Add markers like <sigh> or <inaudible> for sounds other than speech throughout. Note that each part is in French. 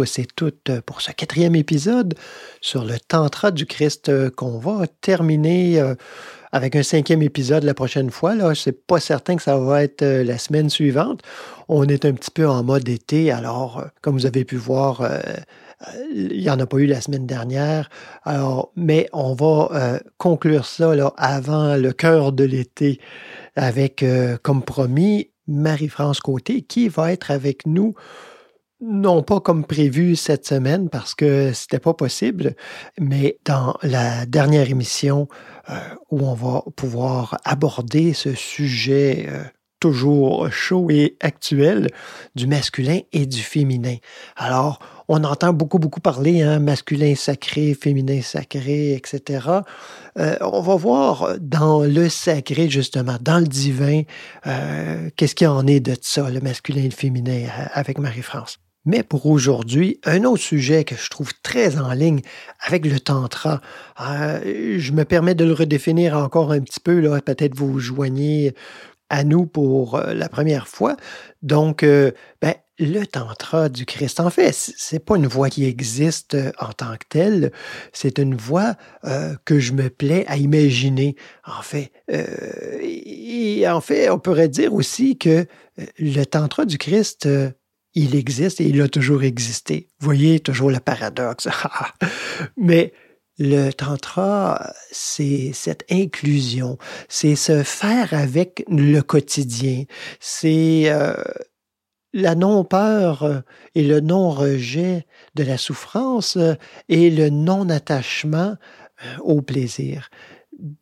Tous et toutes pour ce quatrième épisode sur le Tantra du Christ euh, qu'on va terminer euh, avec un cinquième épisode la prochaine fois. Là, c'est pas certain que ça va être euh, la semaine suivante. On est un petit peu en mode été, alors euh, comme vous avez pu voir, euh, euh, il n'y en a pas eu la semaine dernière. Mais on va euh, conclure ça là, avant le cœur de l'été avec, euh, comme promis, Marie-France Côté qui va être avec nous non pas comme prévu cette semaine parce que c'était pas possible, mais dans la dernière émission euh, où on va pouvoir aborder ce sujet euh, toujours chaud et actuel du masculin et du féminin. Alors, on entend beaucoup, beaucoup parler, hein, masculin sacré, féminin sacré, etc. Euh, on va voir dans le sacré, justement, dans le divin, qu'est-ce qu'il en est de ça, le masculin et le féminin, avec Marie-France. Mais pour aujourd'hui, un autre sujet que je trouve très en ligne avec le tantra, euh, je me permets de le redéfinir encore un petit peu, là, peut-être vous joignez à nous pour euh, la première fois. Donc, euh, ben, le tantra du Christ, en fait, c'est pas une voie qui existe en tant que telle, c'est une voie que je me plais à imaginer, en fait. Et, en fait, on pourrait dire aussi que le tantra du Christ, il existe et il a toujours existé. Vous voyez, toujours le paradoxe. <laughs> Mais le tantra, c'est cette inclusion, c'est se faire avec le quotidien, c'est euh, la non-peur euh, et le non-rejet de la souffrance euh, et le non-attachement au plaisir.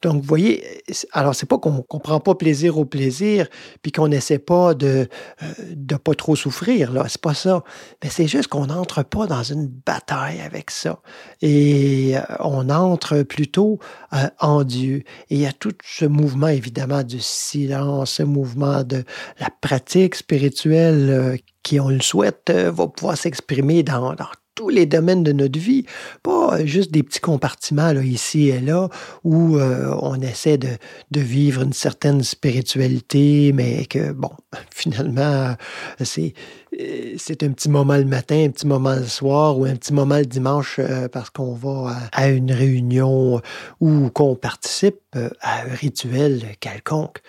Donc, vous voyez, alors c'est pas qu'on qu'on prend pas plaisir au plaisir, puis qu'on n'essaie pas de euh, de pas trop souffrir, là, c'est pas ça. Mais c'est juste qu'on n'entre pas dans une bataille avec ça. Et euh, on entre plutôt euh, en Dieu. Et il y a tout ce mouvement, évidemment, du silence, ce mouvement de la pratique spirituelle euh, qui, on le souhaite, euh, va pouvoir s'exprimer dans, dans tous les domaines de notre vie, pas euh, juste des petits compartiments là, ici et là où euh, on essaie de, de vivre une certaine spiritualité, mais que, bon, <laughs> finalement, c'est euh, c'est un petit moment le matin, un petit moment le soir ou un petit moment le dimanche parce qu'on va à, une réunion ou qu'on participe à un rituel quelconque.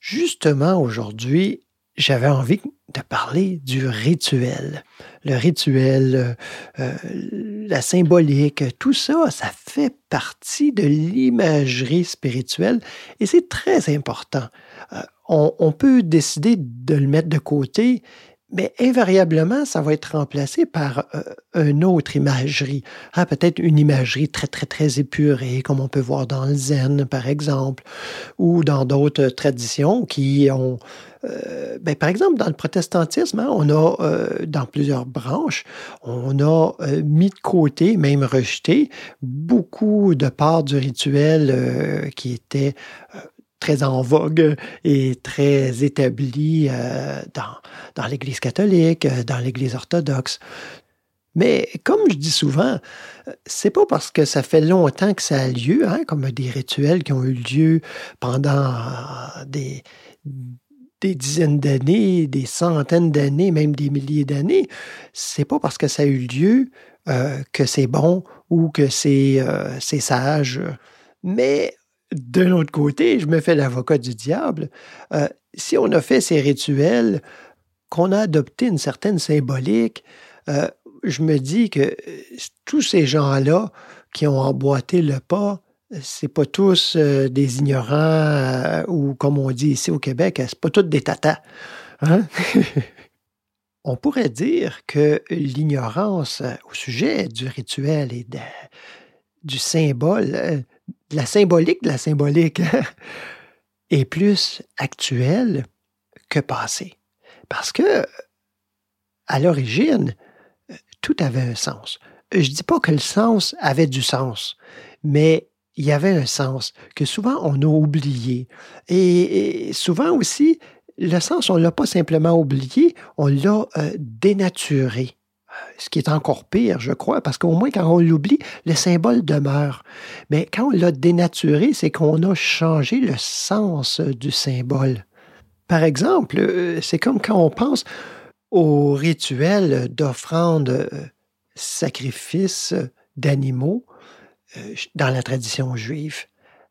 Justement, aujourd'hui, j'avais envie de parler du rituel. Le rituel, euh, euh, la symbolique, tout ça, ça fait partie de l'imagerie spirituelle et c'est très important. Euh, on, on peut décider de le mettre de côté, mais invariablement, ça va être remplacé par euh, une autre imagerie. Ah, Peut-être une imagerie très, très, très épurée, comme on peut voir dans le zen, par exemple, ou dans d'autres traditions qui ont... euh, ben, par exemple, dans le protestantisme, hein, on a, euh, dans plusieurs branches, on a mis de côté, même rejeté, beaucoup de parts du rituel qui étaient très en vogue et très établi euh, dans, dans l'Église catholique, euh, dans l'Église orthodoxe. Mais comme je dis souvent, c'est pas parce que ça fait longtemps que ça a lieu, hein, comme des rituels qui ont eu lieu pendant euh, des, dizaines d'années, des centaines d'années, même des milliers d'années, c'est pas parce que ça a eu lieu que c'est bon ou que c'est sage. Mais d'un autre côté, je me fais l'avocat du diable. Euh, si on a fait ces rituels qu'on a adopté une certaine symbolique, euh, je me dis que euh, tous ces gens-là qui ont emboîté le pas, c'est pas tous des ignorants ou comme on dit ici au Québec, c'est pas tous des tatas. Hein? <laughs> on pourrait dire que l'ignorance au sujet du rituel et de- du symbole, de la symbolique de la symbolique, <laughs> est plus actuelle que passée. Parce que, à l'origine, tout avait un sens. Je dis pas que le sens avait du sens, mais il y avait un sens que souvent on a oublié. Et, et souvent aussi, le sens, on ne l'a pas simplement oublié, on l'a euh, dénaturé. Euh, Ce qui est encore pire, je crois, parce qu'au moins quand on l'oublie, le symbole demeure. Mais quand on l'a dénaturé, c'est qu'on a changé le sens du symbole. Par exemple, euh, c'est comme quand on pense au rituel d'offrande, euh, sacrifice d'animaux dans la tradition juive.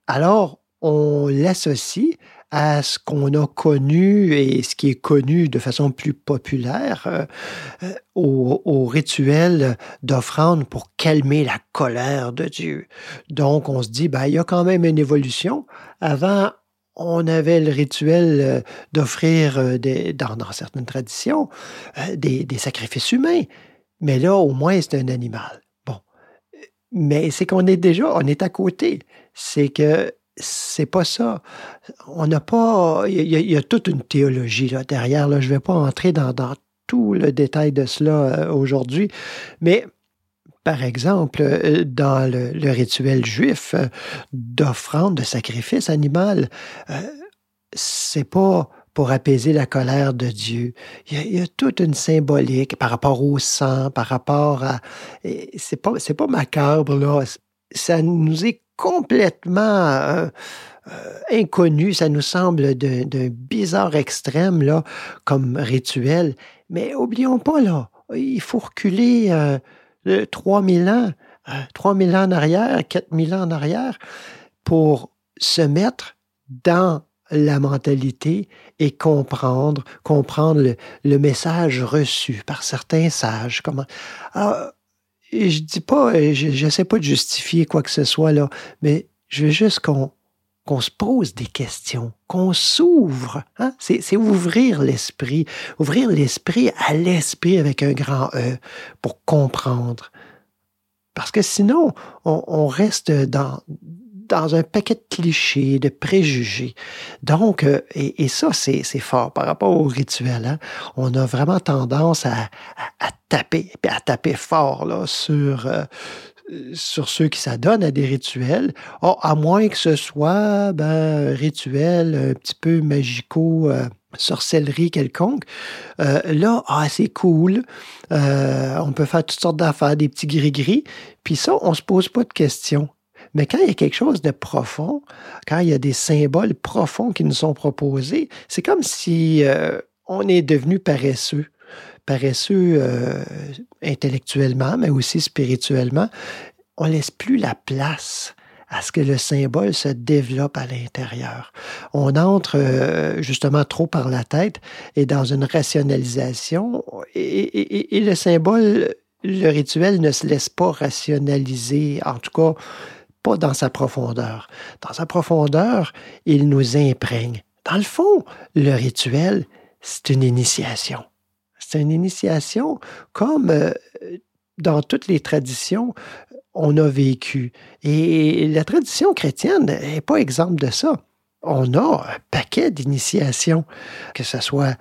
Alors, on l'associe à ce qu'on a connu et ce qui est connu de façon plus populaire euh, euh, au, rituel d'offrande pour calmer la colère de Dieu. Donc, on se dit, ben, il y a quand même une évolution. Avant, on avait le rituel euh, d'offrir, dans, certaines traditions, des, des sacrifices humains. Mais là, au moins, c'est un animal. Bon. Mais c'est qu'on est déjà, on est à côté. C'est que c'est pas ça. On n'a pas. Il y, a- toute une théologie là, derrière. Là. Je ne vais pas entrer dans, dans tout le détail de cela euh, aujourd'hui. Mais par exemple, euh, dans le, rituel juif euh, d'offrande, de sacrifice animal, c'est pas pour apaiser la colère de Dieu. Il y, a, toute une symbolique par rapport au sang, par rapport à. C'est pas, pas macabre, là. Ça nous est complètement euh, euh, inconnu. Ça nous semble d'un bizarre extrême, là, comme rituel. Mais oublions pas, là, il faut reculer euh, de 3000 ans, euh, 3000 ans en arrière, 4000 ans en arrière, pour se mettre dans la mentalité et comprendre, comprendre le, message reçu par certains sages. Alors, je dis pas, je n'essaie pas de justifier quoi que ce soit là, mais je veux juste qu'on qu'on se pose des questions, qu'on s'ouvre. Hein? C'est c'est ouvrir l'esprit, ouvrir l'esprit à l'esprit avec un grand E pour comprendre. Parce que sinon, on, on reste dans, dans un paquet de clichés, de préjugés. Donc, euh, et, ça, c'est fort par rapport au rituel. Hein? On a vraiment tendance à, à, à taper, à taper fort là, sur, euh, sur ceux qui s'adonnent à des rituels. Oh, à moins que ce soit ben, un rituel un petit peu magico. euh, sorcellerie quelconque. Là, ah, c'est cool. On peut faire toutes sortes d'affaires, des petits gris-gris. Puis ça, on se pose pas de questions. Mais quand il y a quelque chose de profond, quand il y a des symboles profonds qui nous sont proposés, c'est comme si euh, on est devenu paresseux. Paresseux euh, intellectuellement, mais aussi spirituellement. On laisse plus la place à ce que le symbole se développe à l'intérieur. On entre euh, justement trop par la tête et dans une rationalisation et le symbole, le rituel ne se laisse pas rationaliser, en tout cas pas dans sa profondeur. Dans sa profondeur, il nous imprègne. Dans le fond, le rituel, c'est une initiation. C'est une initiation comme euh, dans toutes les traditions, on a vécu. Et la tradition chrétienne n'est pas exemple de ça. On a un paquet d'initiations, que ce soit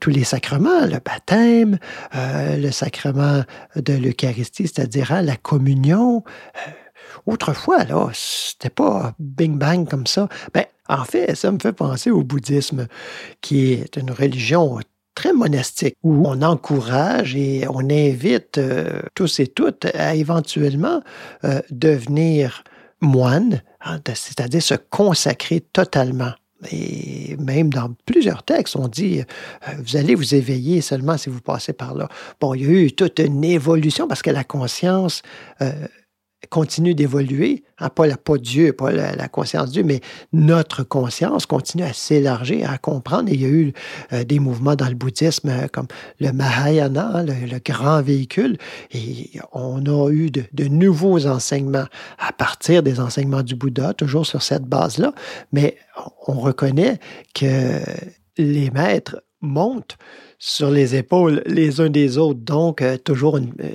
tous les sacrements, le baptême, euh, le sacrement de l'Eucharistie, c'est-à-dire hein, la communion. Euh, autrefois, là, c'était pas bing bang comme ça. Ben, en fait, ça me fait penser au bouddhisme, qui est une religion très monastique, où on encourage et on invite euh, tous et toutes à éventuellement euh, devenir moine, hein, c'est-à-dire se consacrer totalement. Et même dans plusieurs textes, on dit, euh, vous allez vous éveiller seulement si vous passez par là. Bon, il y a eu toute une évolution parce que la conscience continue d'évoluer, hein, pas, la, pas Dieu, pas la, conscience Dieu, mais notre conscience continue à s'élargir, à comprendre. Et il y a eu euh, des mouvements dans le bouddhisme euh, comme le Mahayana, le, grand véhicule, et on a eu de, de, nouveaux enseignements à partir des enseignements du Bouddha, toujours sur cette base-là, mais on reconnaît que les maîtres montent sur les épaules les uns des autres. Donc, euh, toujours euh,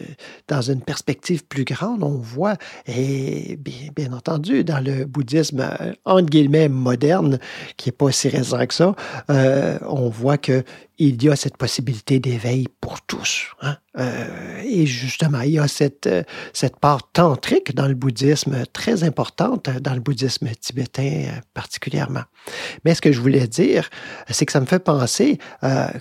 dans une perspective plus grande, on voit, et bien, entendu, dans le bouddhisme, euh, entre guillemets, moderne, qui n'est pas si récent que ça, euh, on voit que il y a cette possibilité d'éveil pour tous. Hein? Et justement, il y a cette, cette part tantrique dans le bouddhisme très importante, dans le bouddhisme tibétain particulièrement. Mais ce que je voulais dire, c'est que ça me fait penser,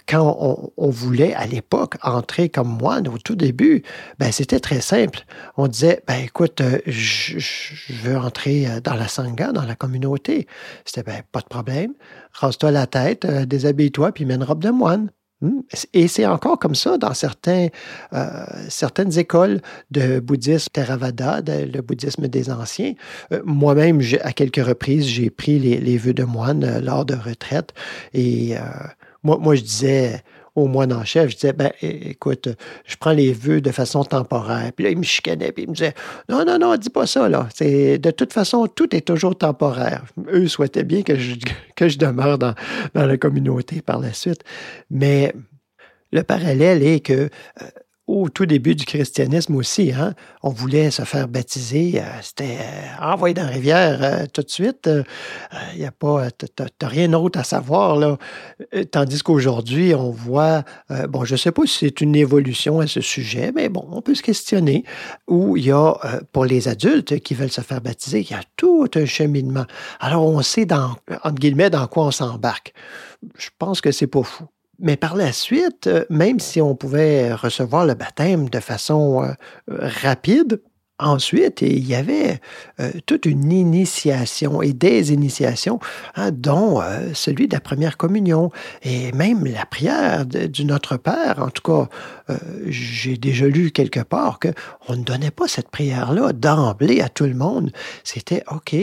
quand on, on, voulait à l'époque entrer comme moine au tout début, ben, c'était très simple. On disait, ben, écoute, je, je veux entrer dans la sangha, dans la communauté. C'était, ben, pas de problème rase-toi la tête, euh, déshabille-toi, puis mets une robe de moine. Hmm? Et c'est encore comme ça dans certains, euh, certaines écoles de bouddhisme Theravada, le bouddhisme des anciens. Euh, Moi-même, à quelques reprises, j'ai pris les, vœux de moine euh, lors de retraite. Et euh, moi, je disais, au moine en chef, je disais, ben, écoute, je prends les vœux de façon temporaire. Puis là, il me chicanait, puis il me disait, non, non, non, dis pas ça, là. C'est, de toute façon, tout est toujours temporaire. Eux souhaitaient bien que je, que je demeure dans, dans la communauté par la suite. Mais le parallèle est que euh, au tout début du christianisme aussi, hein, on voulait se faire baptiser, euh, c'était euh, envoyé dans la rivière euh, tout de suite. Il n'y a pas, t'as rien d'autre à savoir là. Tandis qu'aujourd'hui, on voit, bon, je ne sais pas si c'est une évolution à ce sujet, mais bon, on peut se questionner. Où il y a, pour les adultes qui veulent se faire baptiser, il y a tout un cheminement. Alors, on sait dans, entre guillemets, dans quoi on s'embarque. Je pense que c'est pas fou. Mais par la suite, euh, même si on pouvait recevoir le baptême de façon euh, rapide, Ensuite, il y avait euh, toute une initiation et des initiations, hein, dont celui de la première communion et même la prière du Notre Père. En tout cas, j'ai déjà lu quelque part qu'on ne donnait pas cette prière-là d'emblée à tout le monde. C'était OK.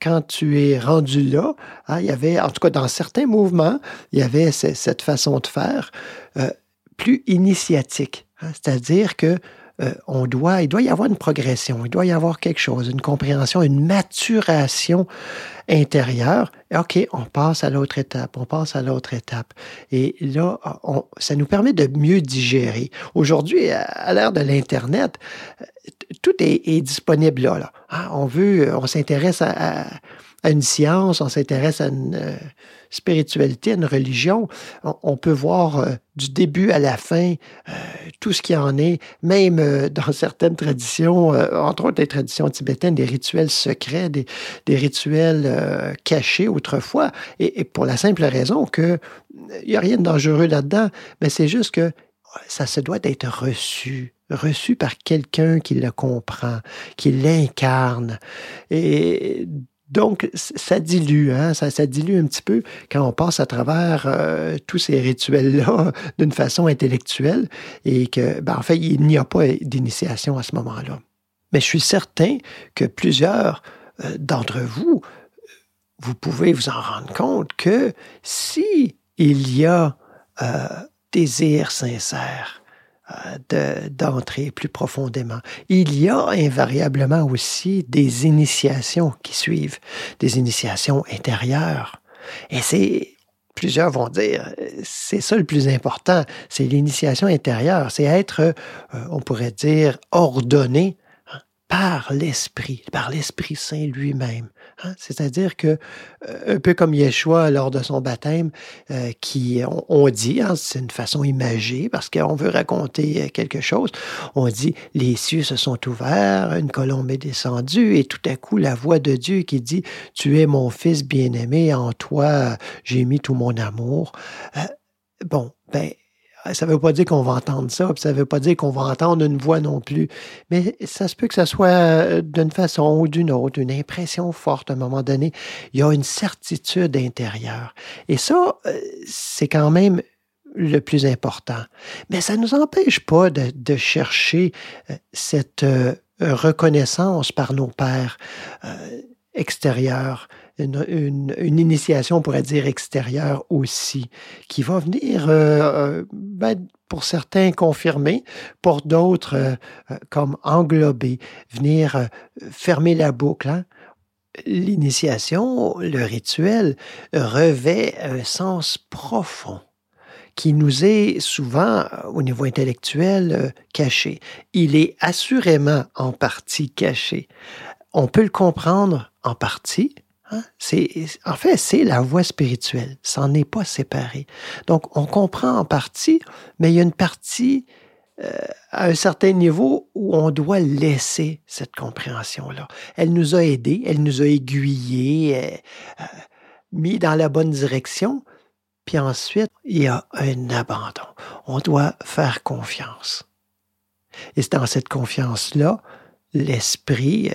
Quand, tu es rendu là, hein, il y avait, en tout cas dans certains mouvements, il y avait cette façon de faire plus initiatique. Hein, C'est-à-dire que euh, doit, il doit y avoir une progression, il doit y avoir quelque chose, une compréhension, une maturation intérieure. OK, on passe à l'autre étape, on passe à l'autre étape. Et là, ça nous permet de mieux digérer. Aujourd'hui, à l'ère de l'Internet, tout est, disponible là. Hein, on veut, on s'intéresse à, une science, on s'intéresse à une euh, spiritualité, à une religion. On, peut voir euh, du début à la fin euh, tout ce qui en est, même euh, <laughs> dans certaines traditions, euh, entre autres les traditions tibétaines, des rituels secrets, des, rituels cachés autrefois, et, et, pour la simple raison que il n'y a rien de dangereux là-dedans, mais c'est juste que ça se doit d'être reçu reçu par quelqu'un qui le comprend, qui l'incarne. Et donc, ça dilue, hein? ça, ça, dilue un petit peu quand on passe à travers euh, tous ces rituels-là <laughs> d'une façon intellectuelle et que, ben, en fait, il n'y a pas d'initiation à ce moment-là. Mais je suis certain que plusieurs euh, d'entre vous, vous pouvez vous en rendre compte que si il y a euh, désir sincère, d'entrer plus profondément. Il y a invariablement aussi des initiations qui suivent, des initiations intérieures. Et c'est, plusieurs vont dire, c'est ça le plus important, c'est l'initiation intérieure, c'est être, euh, on pourrait dire, ordonné par l'Esprit, par l'Esprit Saint lui-même. Hein? C'est-à-dire que, euh, un peu comme Yeshua lors de son baptême, euh, qui, on, dit, hein, c'est une façon imagée, parce qu'on veut raconter euh, quelque chose, on dit, les cieux se sont ouverts, une colombe est descendue, et tout à coup, la voix de Dieu qui dit, tu es mon fils bien-aimé, en toi, j'ai mis tout mon amour. Bon, ben, ça ne veut pas dire qu'on va entendre ça, puis ça ne veut pas dire qu'on va entendre une voix non plus. Mais ça se peut que ça soit euh, d'une façon ou d'une autre, une impression forte à un moment donné. Il y a une certitude intérieure. Et ça, euh, c'est quand même le plus important. Mais ça ne nous empêche pas de, de chercher euh, cette reconnaissance par nos pères extérieurs, une, initiation, on pourrait dire, extérieure aussi, qui va venir, euh, ben, pour certains, confirmer, pour d'autres, euh, comme englober, venir fermer la boucle. Hein? L'initiation, le rituel, revêt un sens profond qui nous est souvent, au niveau intellectuel, caché. Il est assurément en partie caché. On peut le comprendre en partie. Hein? En fait, c'est la voie spirituelle. Ça n'en est pas séparé. Donc, on comprend en partie, mais il y a une partie euh, à un certain niveau où on doit laisser cette compréhension-là. Elle nous a aidés, elle nous a aiguillés, euh, mis dans la bonne direction, puis ensuite, il y a un abandon. On doit faire confiance. Et c'est dans cette confiance-là, l'esprit,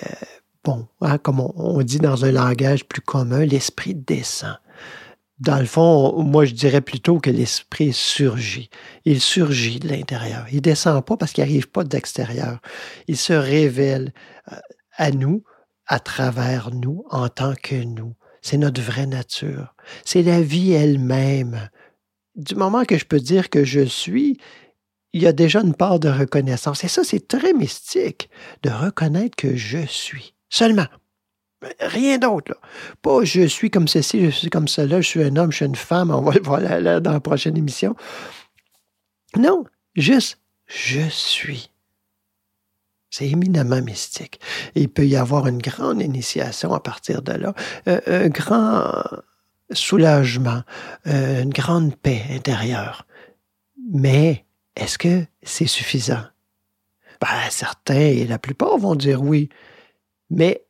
bon, hein, comme on, on, dit dans un langage plus commun, l'esprit descend. Dans le fond, moi je dirais plutôt que l'esprit surgit. Il surgit de l'intérieur. Il descend pas parce qu'il n'arrive pas de l'extérieur. Il se révèle euh, à nous, à travers nous, en tant que nous. C'est notre vraie nature. C'est la vie elle-même. Du moment que je peux dire que je suis, il y a déjà une part de reconnaissance. Et ça, c'est très mystique, de reconnaître que je suis. Seulement. Rien d'autre. Pas je suis comme ceci, je suis comme cela, je suis un homme, je suis une femme, on va le voir dans la prochaine émission. Non, juste je suis. C'est éminemment mystique. il peut y avoir une grande initiation à partir de là, euh, un grand soulagement, euh, une grande paix intérieure. Mais est-ce que c'est suffisant? Ben, certains et la plupart vont dire oui, mais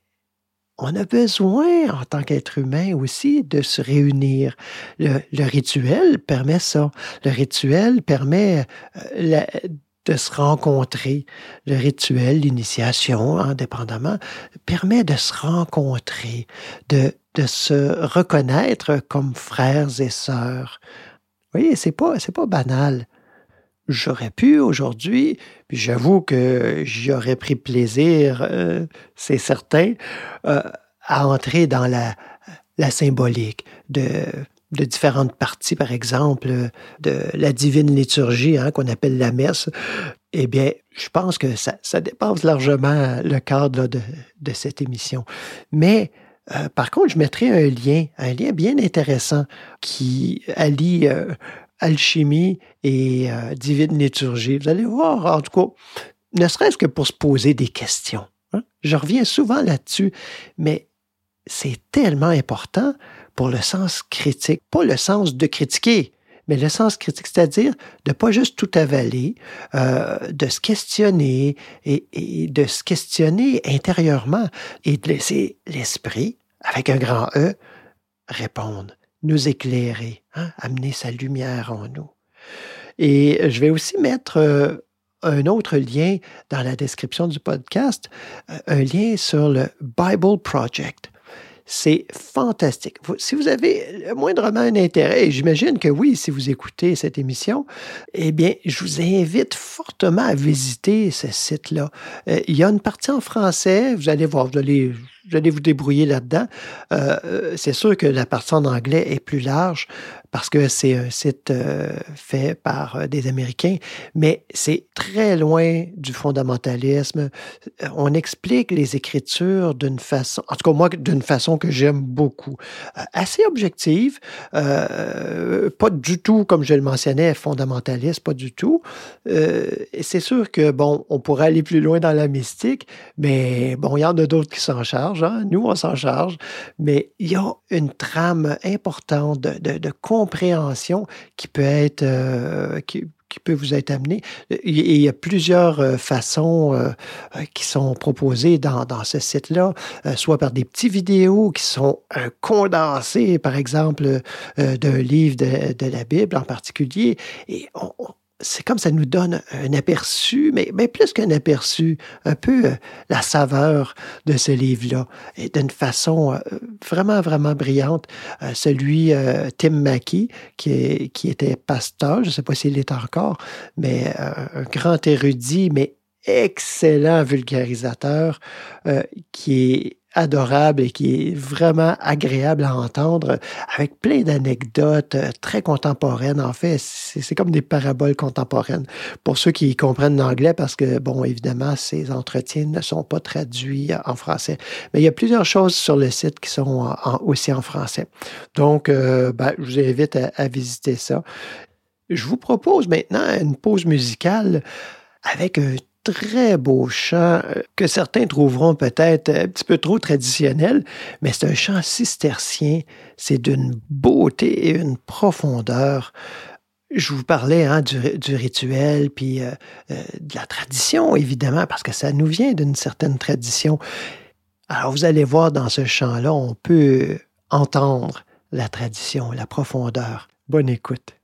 on a besoin, en tant qu'être humain aussi, de se réunir. Le, rituel permet ça. Le rituel permet euh, de se rencontrer. Le rituel, l'initiation, indépendamment, permet de se rencontrer, de, de se reconnaître comme frères et sœurs. Vous voyez, c'est pas, c'est pas banal. J'aurais pu aujourd'hui, puis j'avoue que j'y aurais pris plaisir, euh, c'est certain, euh, à entrer dans la, symbolique de différentes parties, par exemple, de la divine liturgie hein, qu'on appelle la messe, eh bien, je pense que ça, dépasse largement le cadre de, cette émission. Mais euh, par contre, je mettrai un lien, un lien bien intéressant qui allie alchimie et euh, divine liturgie. Vous allez voir, en tout cas, ne serait-ce que pour se poser des questions. Hein. Je reviens souvent là-dessus, mais c'est tellement important pour le sens critique, pas le sens de critiquer, mais le sens critique, c'est-à-dire de pas juste tout avaler, euh, de se questionner et, et, de se questionner intérieurement et de laisser l'esprit, avec un grand E, répondre, nous éclairer, hein, amener sa lumière en nous. Et je vais aussi mettre euh, un autre lien dans la description du podcast, euh, un lien sur le Bible Project. C'est fantastique. Si vous avez moindrement un intérêt, et j'imagine que oui, si vous écoutez cette émission, eh bien, je vous invite fortement à visiter ce site-là. Euh, il y a une partie en français, vous allez voir, vous allez, vous allez vous débrouiller là-dedans. Euh, c'est sûr que la partie en anglais est plus large parce que c'est un site euh, fait par euh, des Américains, mais c'est très loin du fondamentalisme. Euh, on explique les Écritures d'une façon, en tout cas moi, d'une façon que j'aime beaucoup, assez objective, pas du tout, comme je le mentionnais, fondamentaliste, pas du tout. Euh, c'est sûr que, bon, on pourrait aller plus loin dans la mystique, mais bon, il y en a d'autres qui s'en chargent, hein? nous, on s'en charge, mais il y a une trame importante de, de, de compréhension qui peut être, euh, qui, peut vous être amené. Il y a plusieurs euh, façons euh, qui sont proposées dans, ce site-là, soit par des petites vidéos qui sont condensées, par exemple, d'un livre de, de, la Bible en particulier, et on, c'est comme ça nous donne un aperçu, mais, plus qu'un aperçu, un peu euh, la saveur de ce livre-là, et d'une façon euh, vraiment, vraiment brillante. Euh, celui Tim Mackey, qui, qui était pasteur, je ne sais pas s'il est encore, mais un grand érudit, mais excellent vulgarisateur euh, qui est adorable et qui est vraiment agréable à entendre, avec plein d'anecdotes euh, très contemporaines. En fait, c'est comme des paraboles contemporaines pour ceux qui comprennent l'anglais, parce que, bon, évidemment, ces entretiens ne sont pas traduits en français. Mais il y a plusieurs choses sur le site qui sont aussi en français. Donc, euh, ben, je vous invite à visiter ça. Je vous propose maintenant une pause musicale avec un très beau chant euh, que certains trouveront peut-être un petit peu trop traditionnel, mais c'est un chant cistercien. C'est d'une beauté et une profondeur. Je vous parlais hein, du, rituel, puis euh, euh, de la tradition, évidemment, parce que ça nous vient d'une certaine tradition. Alors, vous allez voir dans ce chant-là, on peut entendre la tradition, la profondeur. Bonne écoute.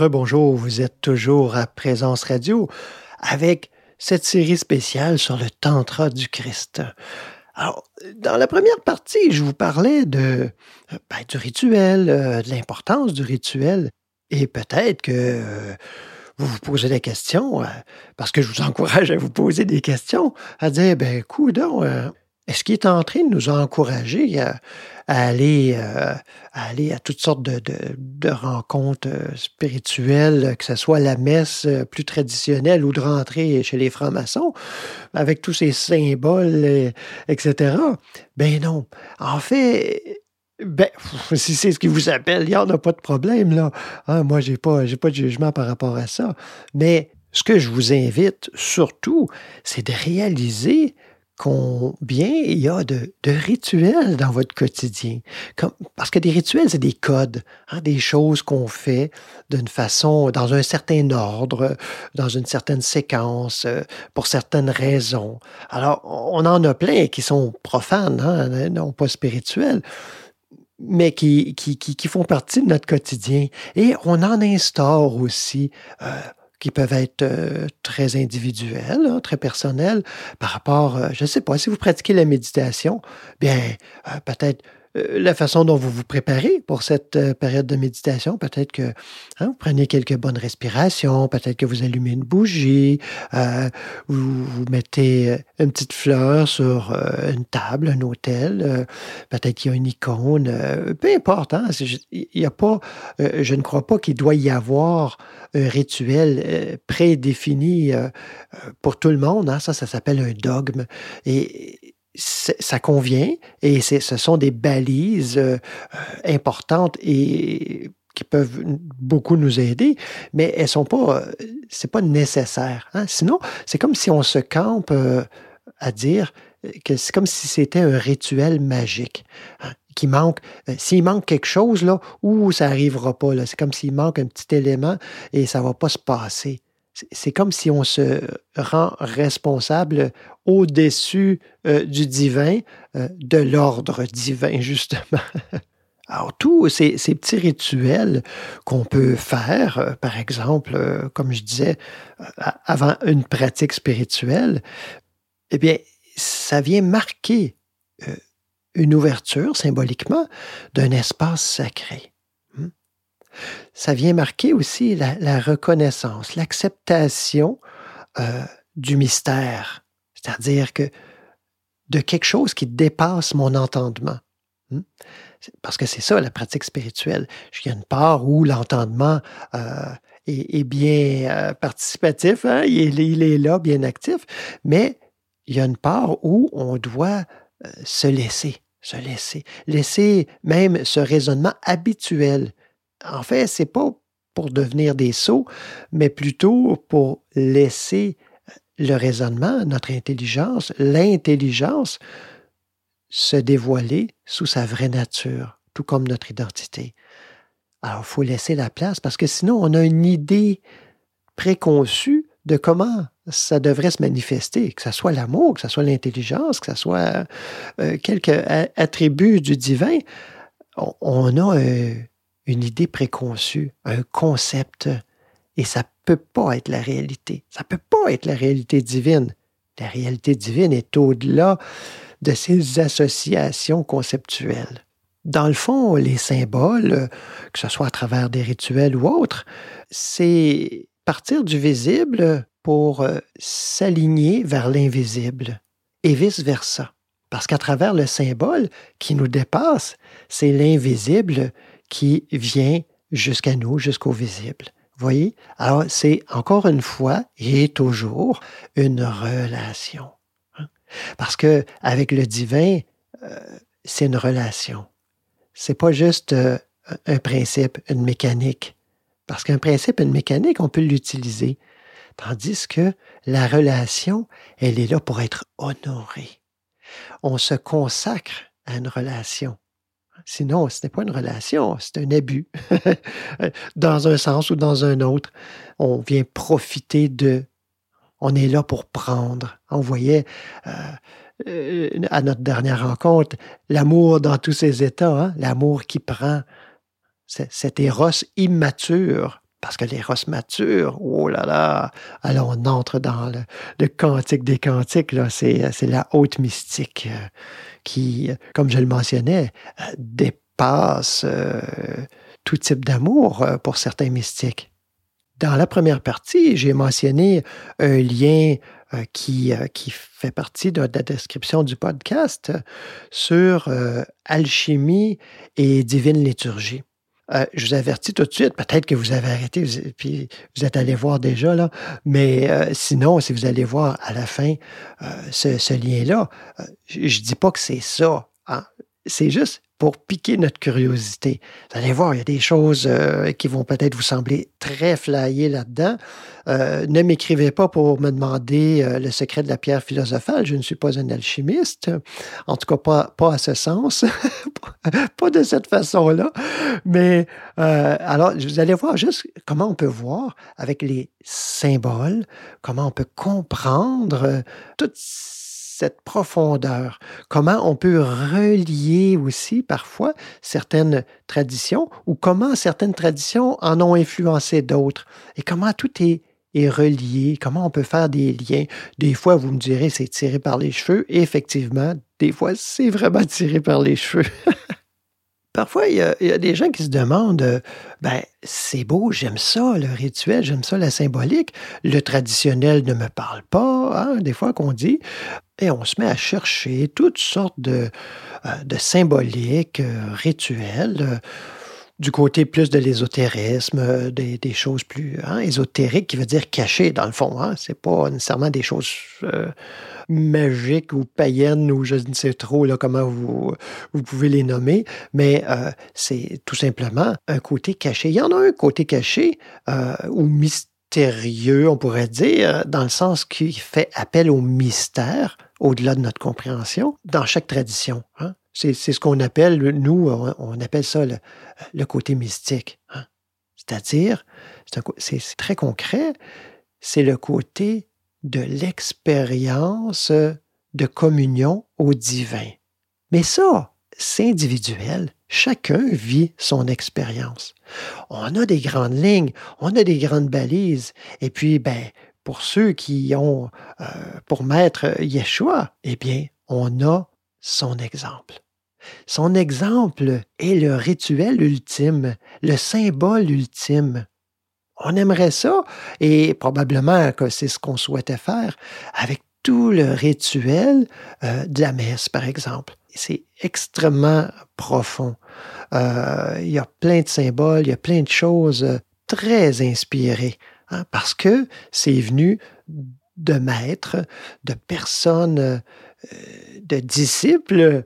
Rebonjour, vous êtes toujours à Présence Radio avec cette série spéciale sur le Tantra du Christ. Alors, dans la première partie, je vous parlais de, ben, du rituel, euh, de l'importance du rituel, et peut-être que euh, vous vous posez des questions, euh, parce que je vous <laughs> encourage à vous poser des questions, à dire, ben, coudon, est-ce qu'il est en train de nous encourager à, aller, euh, à aller à toutes sortes de, rencontres euh, spirituelles, que ce soit la messe euh, plus traditionnelle ou de rentrer chez les francs-maçons, avec tous ces symboles, etc. Ben non. En fait, ben, <laughs> si c'est ce qui vous appelle, il n'y en a pas de problème, là. Hein, moi, je n'ai pas, pas de jugement par rapport à ça. Mais ce que je vous invite surtout, c'est de réaliser combien il y a de, rituels dans votre quotidien. parce que des rituels, c'est des codes, hein, des choses qu'on fait d'une façon, dans un certain ordre, dans une certaine séquence, euh, pour certaines raisons. Alors, on en a plein qui sont profanes, hein, non pas spirituels mais qui, font partie de notre quotidien. Et on en instaure aussi euh, qui peuvent être euh, très individuels, hein, très personnels par rapport, euh, je ne sais pas, si vous pratiquez la méditation, bien, euh, peut-être la façon dont vous vous préparez pour cette euh, période de méditation. Peut-être que hein, vous prenez quelques bonnes respirations, peut-être que vous allumez une bougie, euh, vous, vous, mettez une petite fleur sur une table, un hôtel, peut-être qu'il y a une icône, peu importe. Hein, il y a pas, je ne crois pas qu'il doit y avoir un rituel prédéfini pour tout le monde. Hein, ça, ça s'appelle un dogme. Et ça convient et ce sont des balises euh, euh, importantes et qui peuvent beaucoup nous aider, mais elles sont pas, euh, c'est pas nécessaire. Hein. Sinon, c'est comme si on se campe à dire que c'est comme si c'était un rituel magique. Hein, qui manque, s'il manque quelque chose, là, ça n'arrivera pas, là. C'est comme s'il manque un petit élément et ça ne va pas se passer c'est comme si on se rend responsable au-dessus euh, du divin, euh, de l'ordre divin, <laughs> justement. Alors, tous ces, petits rituels qu'on peut faire, euh, par exemple, comme je disais, avant une pratique spirituelle, eh bien, ça vient marquer une ouverture symboliquement d'un espace sacré ça vient marquer aussi la, reconnaissance, l'acceptation euh, du mystère, c'est-à-dire que de quelque chose qui dépasse mon entendement. Hmm? Parce que c'est ça la pratique spirituelle. Il y a une part où l'entendement euh, est, bien euh, participatif, hein? il, il, est là, bien actif, mais il y a une part où on doit se laisser, se laisser, laisser même ce raisonnement habituel en fait, c'est pas pour devenir des sots, mais plutôt pour laisser le raisonnement, notre intelligence, l'intelligence se dévoiler sous sa vraie nature, tout comme notre identité. Alors, il faut laisser la place parce que sinon, on a une idée préconçue de comment ça devrait se manifester, que ce soit l'amour, que ce soit l'intelligence, que ce soit euh, quelques attributs du divin. On, a euh, une idée préconçue, un concept, et ça ne peut pas être la réalité. Ça ne peut pas être la réalité divine. La réalité divine est au-delà de ces associations conceptuelles. Dans le fond, les symboles, que ce soit à travers des rituels ou autres, c'est partir du visible pour euh, s'aligner vers l'invisible et vice-versa. Parce qu'à travers le symbole qui nous dépasse, c'est l'invisible qui vient jusqu'à nous, jusqu'au visible. Voyez? Alors, c'est encore une fois et toujours une relation. Hein. Parce que avec le divin, euh, c'est une relation. C'est pas juste euh, un principe, une mécanique. Parce qu'un principe, une mécanique, on peut l'utiliser. Tandis que la relation, elle est là pour être honorée. On se consacre à une relation. Sinon, ce n'est pas une relation, c'est un abus, <laughs> dans un sens ou dans un autre. On vient profiter de... On est là pour prendre. On voyait euh, euh, à notre dernière rencontre l'amour dans tous ses états, hein, l'amour qui prend, cet éros immature Parce que l'éros mature, oh là là, alors on entre dans le, cantique des cantiques, là, c'est, c'est la haute mystique euh, qui, euh, comme je le mentionnais, euh, dépasse euh, tout type d'amour euh, pour certains mystiques. Dans la première partie, j'ai mentionné un lien euh, qui, euh, fait partie de, la description du podcast euh, sur euh, alchimie et divine liturgie. Euh, je vous avertis tout de suite, peut-être que vous avez arrêté, puis vous êtes allé voir déjà, là, mais euh, sinon, si vous allez voir à la fin euh, ce, ce lien-là, euh, je ne dis pas que c'est ça. hein. C'est juste pour piquer notre curiosité. Vous allez voir, il y a des choses euh, qui vont peut-être vous sembler très flyées là-dedans. Euh, ne m'écrivez pas pour me demander euh, le secret de la pierre philosophale. Je ne suis pas un alchimiste. En tout cas, pas, pas à ce sens. <laughs> pas de cette façon-là. Mais alors, vous allez voir juste comment on peut voir avec les symboles, comment on peut comprendre euh, toute cette profondeur, comment on peut relier aussi parfois certaines traditions ou comment certaines traditions en ont influencé d'autres? Et comment tout est, est relié, comment on peut faire des liens? Des fois, vous me direz, c'est tiré par les cheveux. Effectivement, des fois, c'est vraiment <laughs> tiré par les cheveux. <laughs> Parfois, il y, a, il y, a, des gens qui se demandent, euh, ben, c'est beau, j'aime ça, le rituel, j'aime ça, la symbolique. Le traditionnel ne me parle pas, hein, des fois qu'on dit. Et on se met à chercher toutes sortes de, euh, de symboliques, euh, rituels, euh, du côté plus de l'ésotérisme, des, des, choses plus hein, ésotériques, qui veut dire cachées, dans le fond. Hein. C'est pas nécessairement des choses magiques ou païennes ou je ne sais trop là, comment vous, vous pouvez les nommer, mais c'est tout simplement un côté caché. Il y en a un côté caché ou mystérieux, on pourrait dire, dans le sens qui fait appel au mystère, au-delà de notre compréhension, dans chaque tradition. Hein. C'est ce qu'on appelle, nous, on, appelle ça le, le côté mystique. Hein. C'est-à-dire, c'est très concret, c'est le côté de l'expérience de communion au divin. Mais ça, c'est individuel. Chacun vit son expérience. On a des grandes lignes, on a des grandes balises. Et puis, ben, pour ceux qui ont euh, pour maître Yeshua, eh bien, on a son exemple. Son exemple est le rituel ultime, le symbole ultime. On aimerait ça, et probablement que c'est ce qu'on souhaitait faire avec tout le rituel euh, de la messe, par exemple. C'est extrêmement profond. Euh, il y a plein de symboles, il y a plein de choses très inspirées, hein, parce que c'est venu de maîtres, de personnes, euh, de disciples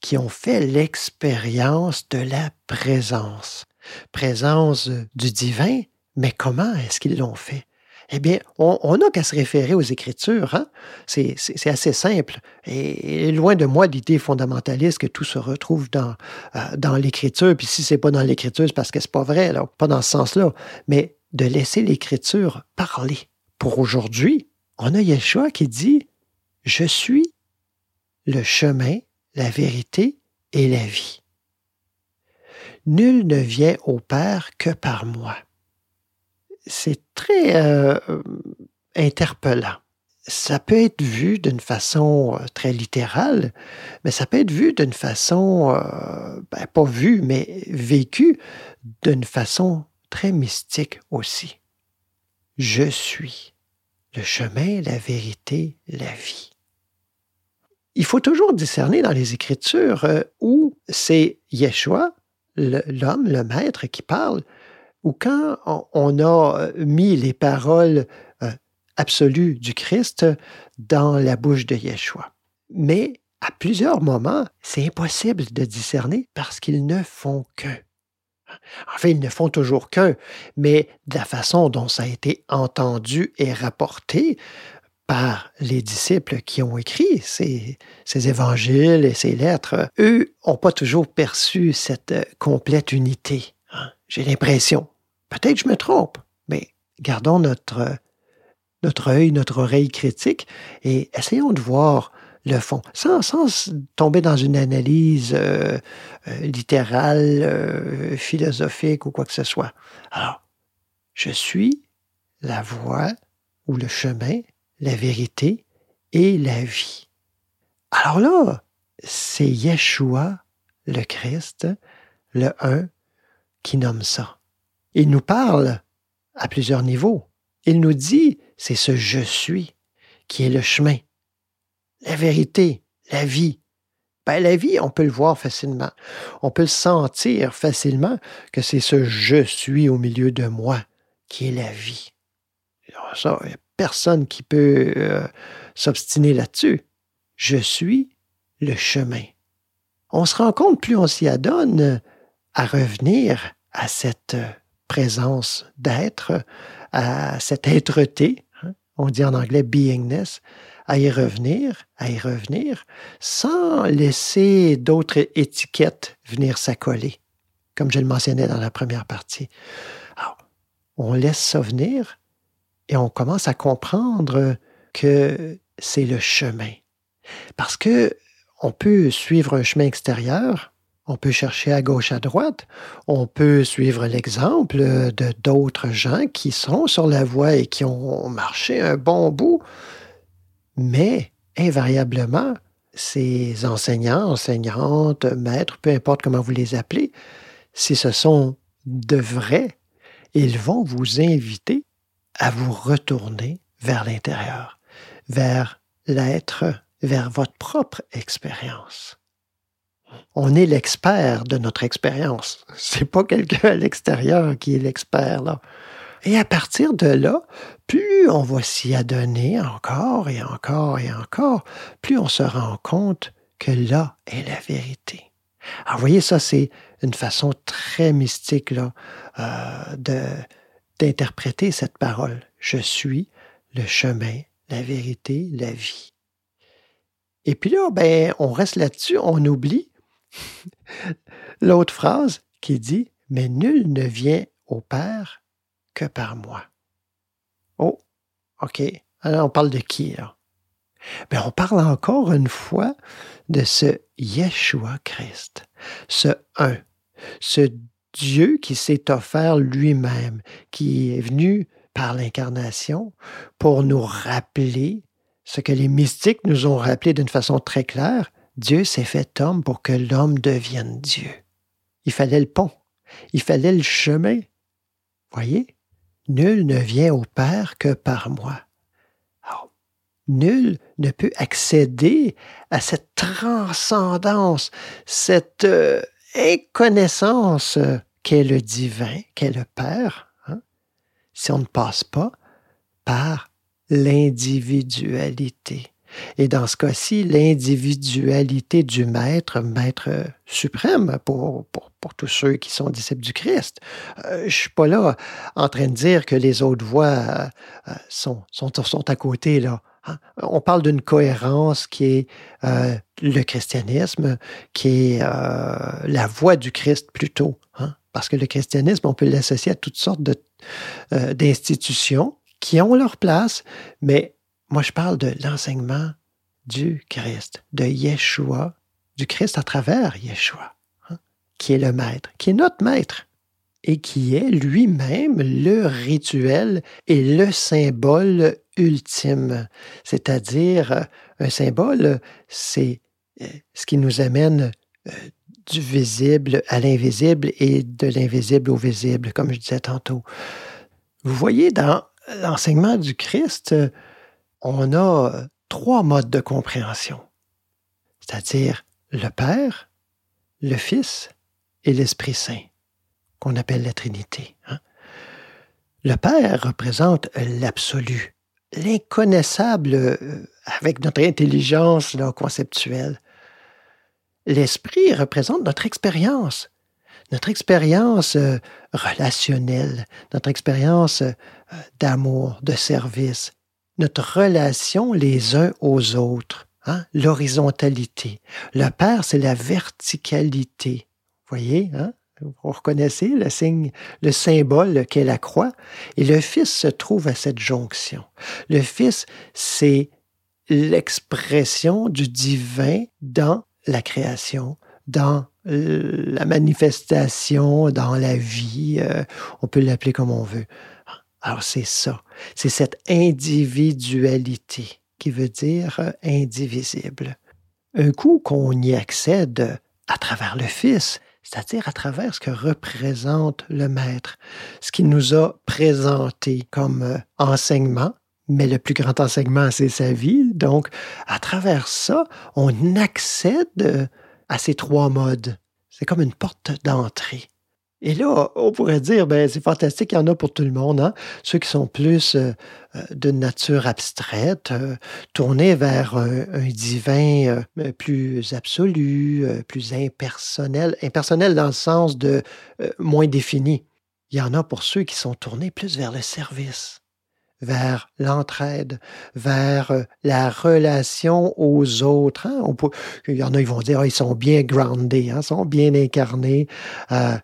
qui ont fait l'expérience de la présence. Présence du divin, mais comment est-ce qu'ils l'ont fait? Eh bien, on n'a qu'à se référer aux Écritures. Hein? C'est assez simple. Et, loin de moi l'idée fondamentaliste que tout se retrouve dans, euh, dans l'Écriture. Puis si c'est pas dans l'Écriture, c'est parce que c'est pas vrai, là, pas dans ce sens-là. Mais de laisser l'Écriture parler. Pour aujourd'hui, on a Yeshua qui dit Je suis le chemin, la vérité et la vie. Nul ne vient au Père que par moi c'est très euh, interpellant. Ça peut être vu d'une façon euh, très littérale, mais ça peut être vu d'une façon, euh, ben, pas vu, mais vécu d'une façon très mystique aussi. Je suis le chemin, la vérité, la vie. Il faut toujours discerner dans les Écritures euh, où c'est Yeshua, l'homme, le, maître, qui parle, ou quand on a mis les paroles euh, absolues du Christ dans la bouche de Yeshua. Mais à plusieurs moments, c'est impossible de discerner parce qu'ils ne font qu'un. Enfin, ils ne font toujours qu'un, mais de la façon dont ça a été entendu et rapporté par les disciples qui ont écrit ces, évangiles et ces lettres, eux n'ont pas toujours perçu cette complète unité. Hein. J'ai l'impression. Peut-être je me trompe, mais gardons notre, notre œil, notre oreille critique et essayons de voir le fond, sans, sans tomber dans une analyse euh, euh, littérale, euh, philosophique ou quoi que ce soit. Alors, Je suis la voie ou le chemin, la vérité et la vie. Alors là, c'est Yeshua, le Christ, le un, qui nomme ça. Il nous parle à plusieurs niveaux. Il nous dit, c'est ce je suis qui est le chemin, la vérité, la vie. Ben, la vie, on peut le voir facilement. On peut sentir facilement que c'est ce je suis au milieu de moi qui est la vie. ça, il a personne qui peut euh, s'obstiner là-dessus. Je suis le chemin. On se rend compte, plus on s'y adonne, à revenir à cette présence d'être, à cette êtreté, hein, on dit en anglais beingness, à y revenir, à y revenir, sans laisser d'autres étiquettes venir s'accoler, comme je le mentionnais dans la première partie. On laisse ça venir et on commence à comprendre que c'est le chemin. Parce que on peut suivre un chemin extérieur, on peut chercher à gauche, à droite, on peut suivre l'exemple de d'autres gens qui sont sur la voie et qui ont marché un bon bout, mais invariablement, ces enseignants, enseignantes, maîtres, peu importe comment vous les appelez, si ce sont de vrais, ils vont vous inviter à vous retourner vers l'intérieur, vers l'être, vers votre propre expérience. On est l'expert de notre expérience. <laughs> C'est pas quelqu'un à l'extérieur qui est l'expert, là. Et à partir de là, plus on va s'y adonner encore et encore et encore, plus on se rend compte que là est la vérité. Alors, vous voyez, ça, c'est une façon très mystique euh, d'interpréter cette parole. Je suis le chemin, la vérité, la vie. Et puis là, ben, on reste là-dessus, on oublie <laughs> l'autre phrase qui dit Mais nul ne vient au Père que par moi. Oh, OK. Alors, on parle de qui, là? Ben, on parle encore une fois de ce Yeshua Christ, ce un, ce Dieu qui s'est offert lui-même, qui est venu par l'incarnation pour nous rappeler ce que les mystiques nous ont rappelé d'une façon très claire. Dieu s'est fait homme pour que l'homme devienne Dieu. Il fallait le pont, il fallait le chemin. Voyez, nul ne vient au Père que par moi. Alors, nul ne peut accéder à cette transcendance, cette euh, inconnaissance qu'est le divin, qu'est le Père, hein, si on ne passe pas par l'individualité. Et dans ce cas-ci, l'individualité du maître, maître suprême pour, pour, tous ceux qui sont disciples du Christ. Euh, je ne suis pas là en train de dire que les autres voies euh, sont, sont, sont à côté. là. Hein. On parle d'une cohérence qui est euh, le christianisme, qui est la voie du Christ plutôt. Hein. Parce que le christianisme, on peut l'associer à toutes sortes d'institutions qui ont leur place, mais moi, je parle de l'enseignement du Christ, de Yeshua, du Christ à travers Yeshua, hein, qui est le maître, qui est notre maître, et qui est lui-même le rituel et le symbole ultime. C'est-à-dire, un symbole, c'est euh, ce qui nous amène euh, du visible à l'invisible et de l'invisible au visible, comme je disais tantôt. Vous voyez, dans l'enseignement du Christ, on a euh, trois modes de compréhension, c'est-à-dire le Père, le Fils et l'Esprit Saint, qu'on appelle la Trinité. Hein. Le Père représente l'absolu, l'inconnaissable euh, avec notre intelligence conceptuelle. L'Esprit représente notre expérience, notre expérience euh, relationnelle, notre expérience d'amour, de service, notre relation les uns aux autres, hein? l'horizontalité. Le Père, c'est la verticalité. Voyez, hein? vous reconnaissez le signe, le symbole qu'est la croix? Et le Fils se trouve à cette jonction. Le Fils, c'est l'expression du divin dans la création, dans la manifestation, dans la vie. Euh, on peut l'appeler comme on veut. Alors c'est ça, c'est cette individualité qui veut dire euh, indivisible. Un coup qu'on y accède à travers le Fils, c'est-à-dire à travers ce que représente le Maître, ce qu'il nous a présenté comme euh, enseignement, mais le plus grand enseignement, c'est sa vie. Donc, à travers ça, on accède euh, à ces trois modes. C'est comme une porte d'entrée. Et là, on pourrait dire, ben, c'est fantastique, il y en a pour tout le monde. Hein? Ceux qui sont plus euh, euh, de nature abstraite, euh, tournés vers un, divin plus absolu, plus impersonnel, impersonnel dans le sens de moins défini. Il y en a pour ceux qui sont tournés plus vers le service, vers l'entraide, vers euh, la relation aux autres. hein? Il y en a, ils vont dire, Ah, ils sont bien groundés, hein, ils sont bien incarnés. Euh,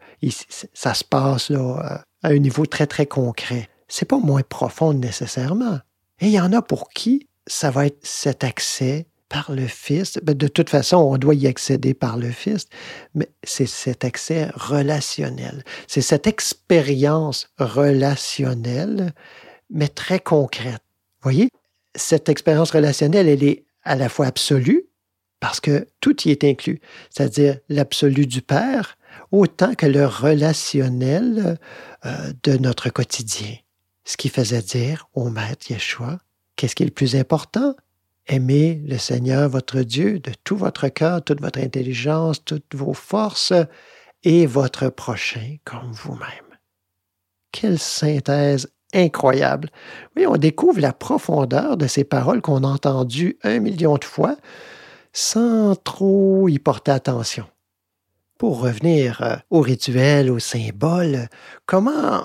ça se passe euh, à un niveau très, très concret. C'est pas moins profond nécessairement. Et il y en a pour qui ça va être cet accès par le Fils. Ben, de toute façon, on doit y accéder par le Fils, mais c'est cet accès relationnel. C'est cette expérience relationnelle, mais très concrète. Voyez, cette expérience relationnelle, elle est à la fois absolue, parce que tout y est inclus, c'est-à-dire l'absolu du Père, autant que le relationnel euh, de notre quotidien. Ce qui faisait dire au Maître Yeshua, qu'est-ce qui est le plus important? Aimez le Seigneur votre Dieu de tout votre cœur, toute votre intelligence, toutes vos forces et votre prochain comme vous-même. Quelle synthèse incroyable. Oui, on découvre la profondeur de ces paroles qu'on a entendues un million de fois sans trop y porter attention. Pour revenir euh, au rituel, au symbole, comment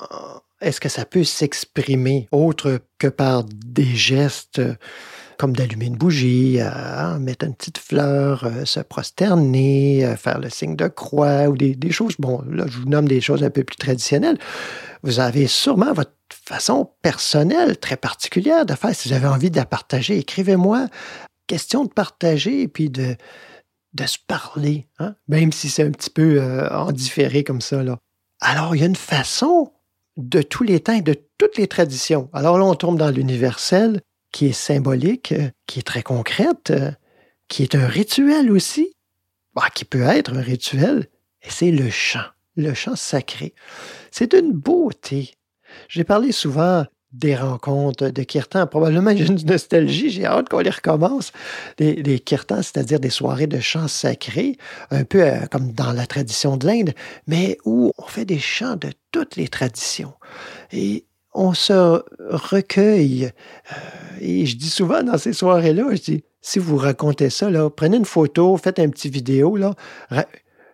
est-ce que ça peut s'exprimer autre que par des gestes comme d'allumer une bougie, euh, hein, mettre une petite fleur, euh, se prosterner, euh, faire le signe de croix ou des, choses, bon, là, je vous nomme des choses un peu plus traditionnelles. Vous avez sûrement votre façon personnelle, très particulière de faire. Si vous avez envie de la partager, écrivez-moi. Question de partager et puis de, de se parler, hein, même si c'est un petit peu en différé comme ça. Alors, il y a une façon de tous les temps et de toutes les traditions. Alors là, on tombe dans l'universel, qui est symbolique, euh, qui est très concrète, euh, qui est un rituel aussi, bah, qui peut être un rituel, et c'est le chant, le chant sacré. C'est une beauté. J'ai parlé souvent des rencontres de kirtan. Probablement j'ai une nostalgie, j'ai hâte qu'on les recommence. Des, des kirtans, c'est-à-dire des soirées de chants sacrés, un peu euh, comme dans la tradition de l'Inde, mais où on fait des chants de toutes les traditions. Et on se recueille. Euh, et je dis souvent dans ces soirées-là, je dis, si vous racontez ça, prenez une photo, faites un petit vidéo, là,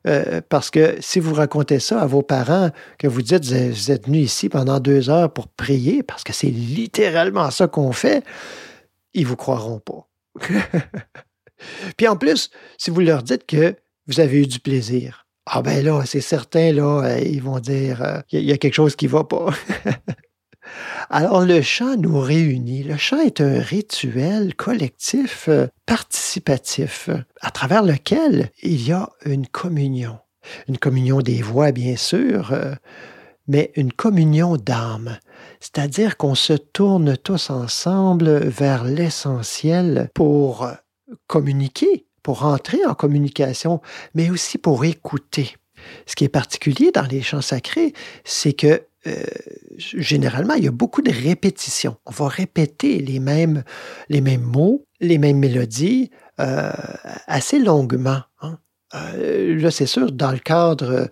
euh, parce que si vous racontez ça à vos parents, que vous dites, vous êtes- venu ici pendant deux heures pour prier, parce que c'est littéralement ça qu'on fait, ils vous croiront pas. <laughs> Puis en plus, si vous leur dites que vous avez eu du plaisir, ah ben là, c'est certain, là, euh, ils vont dire, il y, a- quelque chose qui va pas. <laughs> Alors le chant nous réunit. Le chant est un rituel collectif euh, participatif à travers lequel il y a une communion. Une communion des voix, bien sûr, euh, mais une communion d'âme. C'est-à-dire qu'on se tourne tous ensemble vers l'essentiel pour communiquer, pour entrer en communication, mais aussi pour écouter. Ce qui est particulier dans les chants sacrés, c'est que euh, généralement, il y a beaucoup de répétitions. On va répéter les mêmes, les mêmes mots, les mêmes mélodies euh, assez longuement. hein. Euh, là, c'est sûr, dans le cadre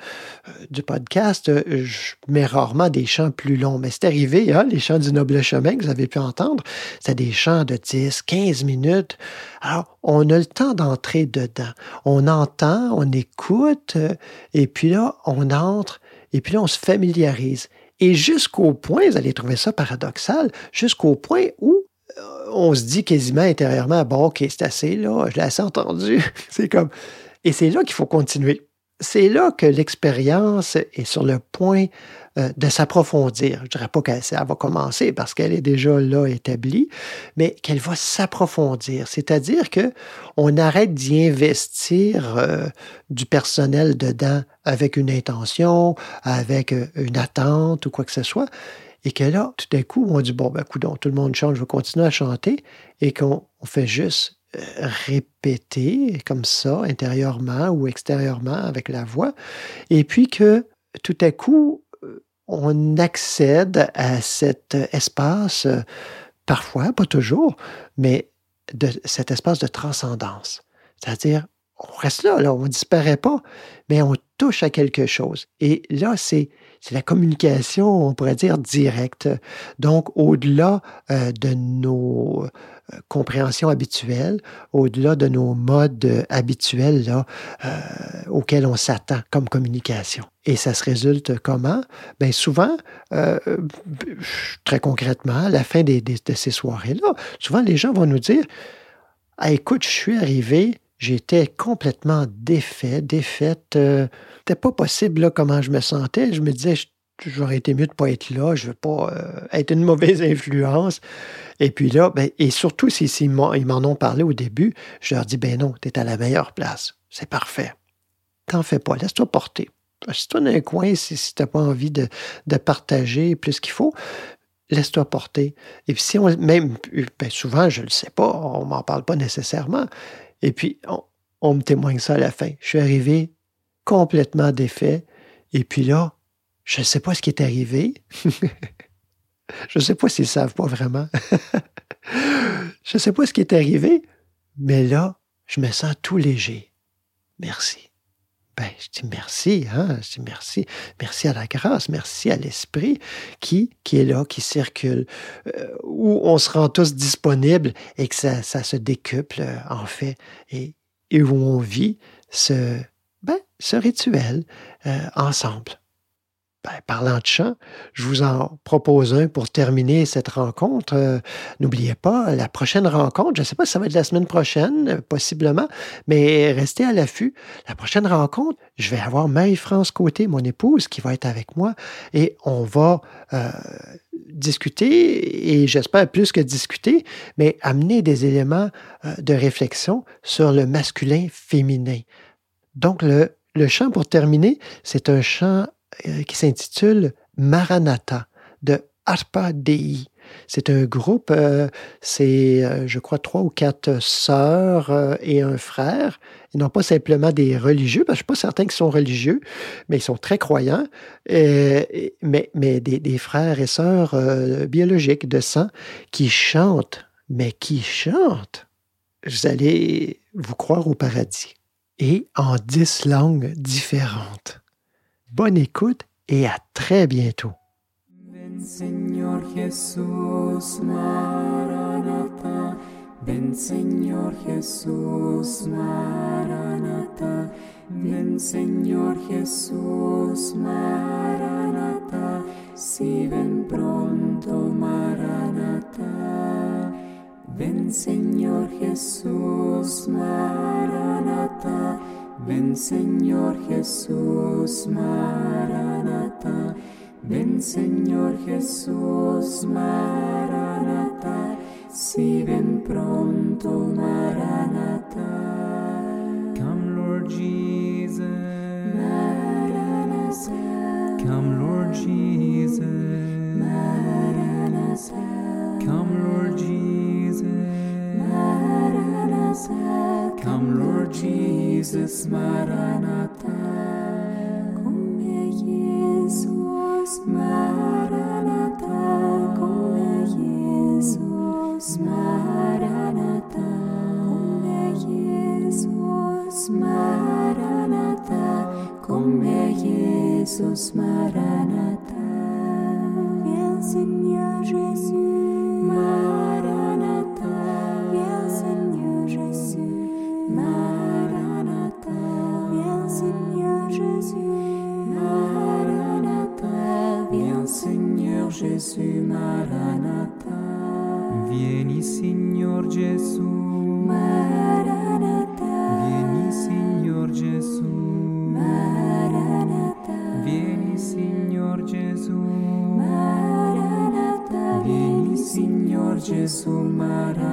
du podcast, je mets rarement des chants plus longs, mais c'est arrivé, hein, les chants du noble chemin que vous avez pu entendre, c'est des chants de 10, 15 minutes. Alors, on a le temps d'entrer dedans. On entend, on écoute, et puis là, on entre, et puis là, on se familiarise. Et jusqu'au point, vous allez trouver ça paradoxal, jusqu'au point où euh, on se dit quasiment intérieurement, bon, OK, c'est assez, là, je l'ai assez entendu. <laughs> c'est comme... Et c'est là qu'il faut continuer. C'est là que l'expérience est sur le point euh, de s'approfondir. Je ne dirais pas qu'elle va commencer parce qu'elle est déjà là établie, mais qu'elle va s'approfondir. C'est-à-dire que on arrête d'y investir euh, du personnel dedans avec une intention, avec euh, une attente ou quoi que ce soit. Et que là, tout d'un coup, on dit, bon, ben, tout le monde chante, je vais continuer à chanter, et qu'on on fait juste répéter comme ça, intérieurement ou extérieurement avec la voix, et puis que tout à coup, euh, on accède à cet espace, parfois, pas toujours, mais de cet espace de transcendance. C'est-à-dire, on reste là, là on ne disparaît pas, mais on touche à quelque chose. Et là, c'est c'est la communication, on pourrait dire, directe. Donc, au-delà euh, de nos euh, compréhensions habituelles, au-delà de nos modes euh, habituels là, auxquels on s'attend comme communication. Et ça se résulte comment? Bien, souvent, très concrètement, à la fin de ces soirées-là, souvent les gens vont nous dire ah, Écoute, je suis arrivé, j'étais complètement défait, défaite. Euh, C'était pas possible là, comment je me sentais. Je me disais, j'aurais été mieux de ne pas être là, je veux pas euh, être une mauvaise influence. Et puis là, ben, et surtout s'ils si, si m'en ont parlé au début, je leur dis, ben non, tu es à la meilleure place. C'est parfait. T'en fais pas, laisse-toi porter. Si tu dans un coin, si, tu n'as pas envie de, de partager plus qu'il faut, laisse-toi porter. Et puis si on, même, ben souvent, je ne le sais pas, on ne m'en parle pas nécessairement. Et puis, on, on, me témoigne ça à la fin. Je suis arrivé complètement défait. Et puis là, je ne sais pas ce qui est arrivé. <laughs> je ne sais pas s'ils ne savent pas vraiment. <laughs> je ne sais pas ce qui est arrivé, mais là, je me sens tout léger. Merci. Ben, je dis merci, hein? je dis merci. Merci à la grâce, merci à l'Esprit qui, qui est là, qui circule, euh, où on se rend tous disponibles et que ça, ça se décuple, en fait, et, et, où on vit ce, ben, ce rituel euh, ensemble. Ben, parlant de chant, je vous en propose un pour terminer cette rencontre. Euh, N'oubliez pas, la prochaine rencontre, je ne sais pas si ça va être la semaine prochaine, possiblement, mais restez à l'affût. La prochaine rencontre, je vais avoir Marie-France Côté, mon épouse, qui va être avec moi et on va euh, discuter, et j'espère plus que discuter, mais amener des éléments euh, de réflexion sur le masculin-féminin. Donc, le, le chant, pour terminer, c'est un chant qui s'intitule Maranatha de Arpa Dei. C'est un groupe, euh, c'est, euh, je crois, trois ou quatre sœurs euh, et un frère. Ils n'ont pas simplement des religieux, parce que je ne suis pas certain qu'ils sont religieux, mais ils sont très croyants, mais, mais des, frères et sœurs biologiques de sang qui chantent, mais qui chantent? Vous allez vous croire au paradis. Et en dix langues différentes. Bonne écoute et à très bientôt. Ven Señor Jesús, Maranatha. Ven Señor Jesús, Maranatha. Ven Señor Jesús, Maranatha. Si ven pronto, Maranatha. Señor Jesús. Ven Señor Jesús, Maranatha. Ven Señor Jesús, Maranatha. Si ven pronto, Maranatha. Come, Lord Jesus. Maranatha. Come, Lord Jesus. Maranatha. Come, Lord Jesus. Maranatha. Come, Lord Jesus, Maranatha. Come Jesus, Maranatha. Come Jesus, Maranatha. Come Jesus, Maranatha. Come Jesus, Maranatha. consumará.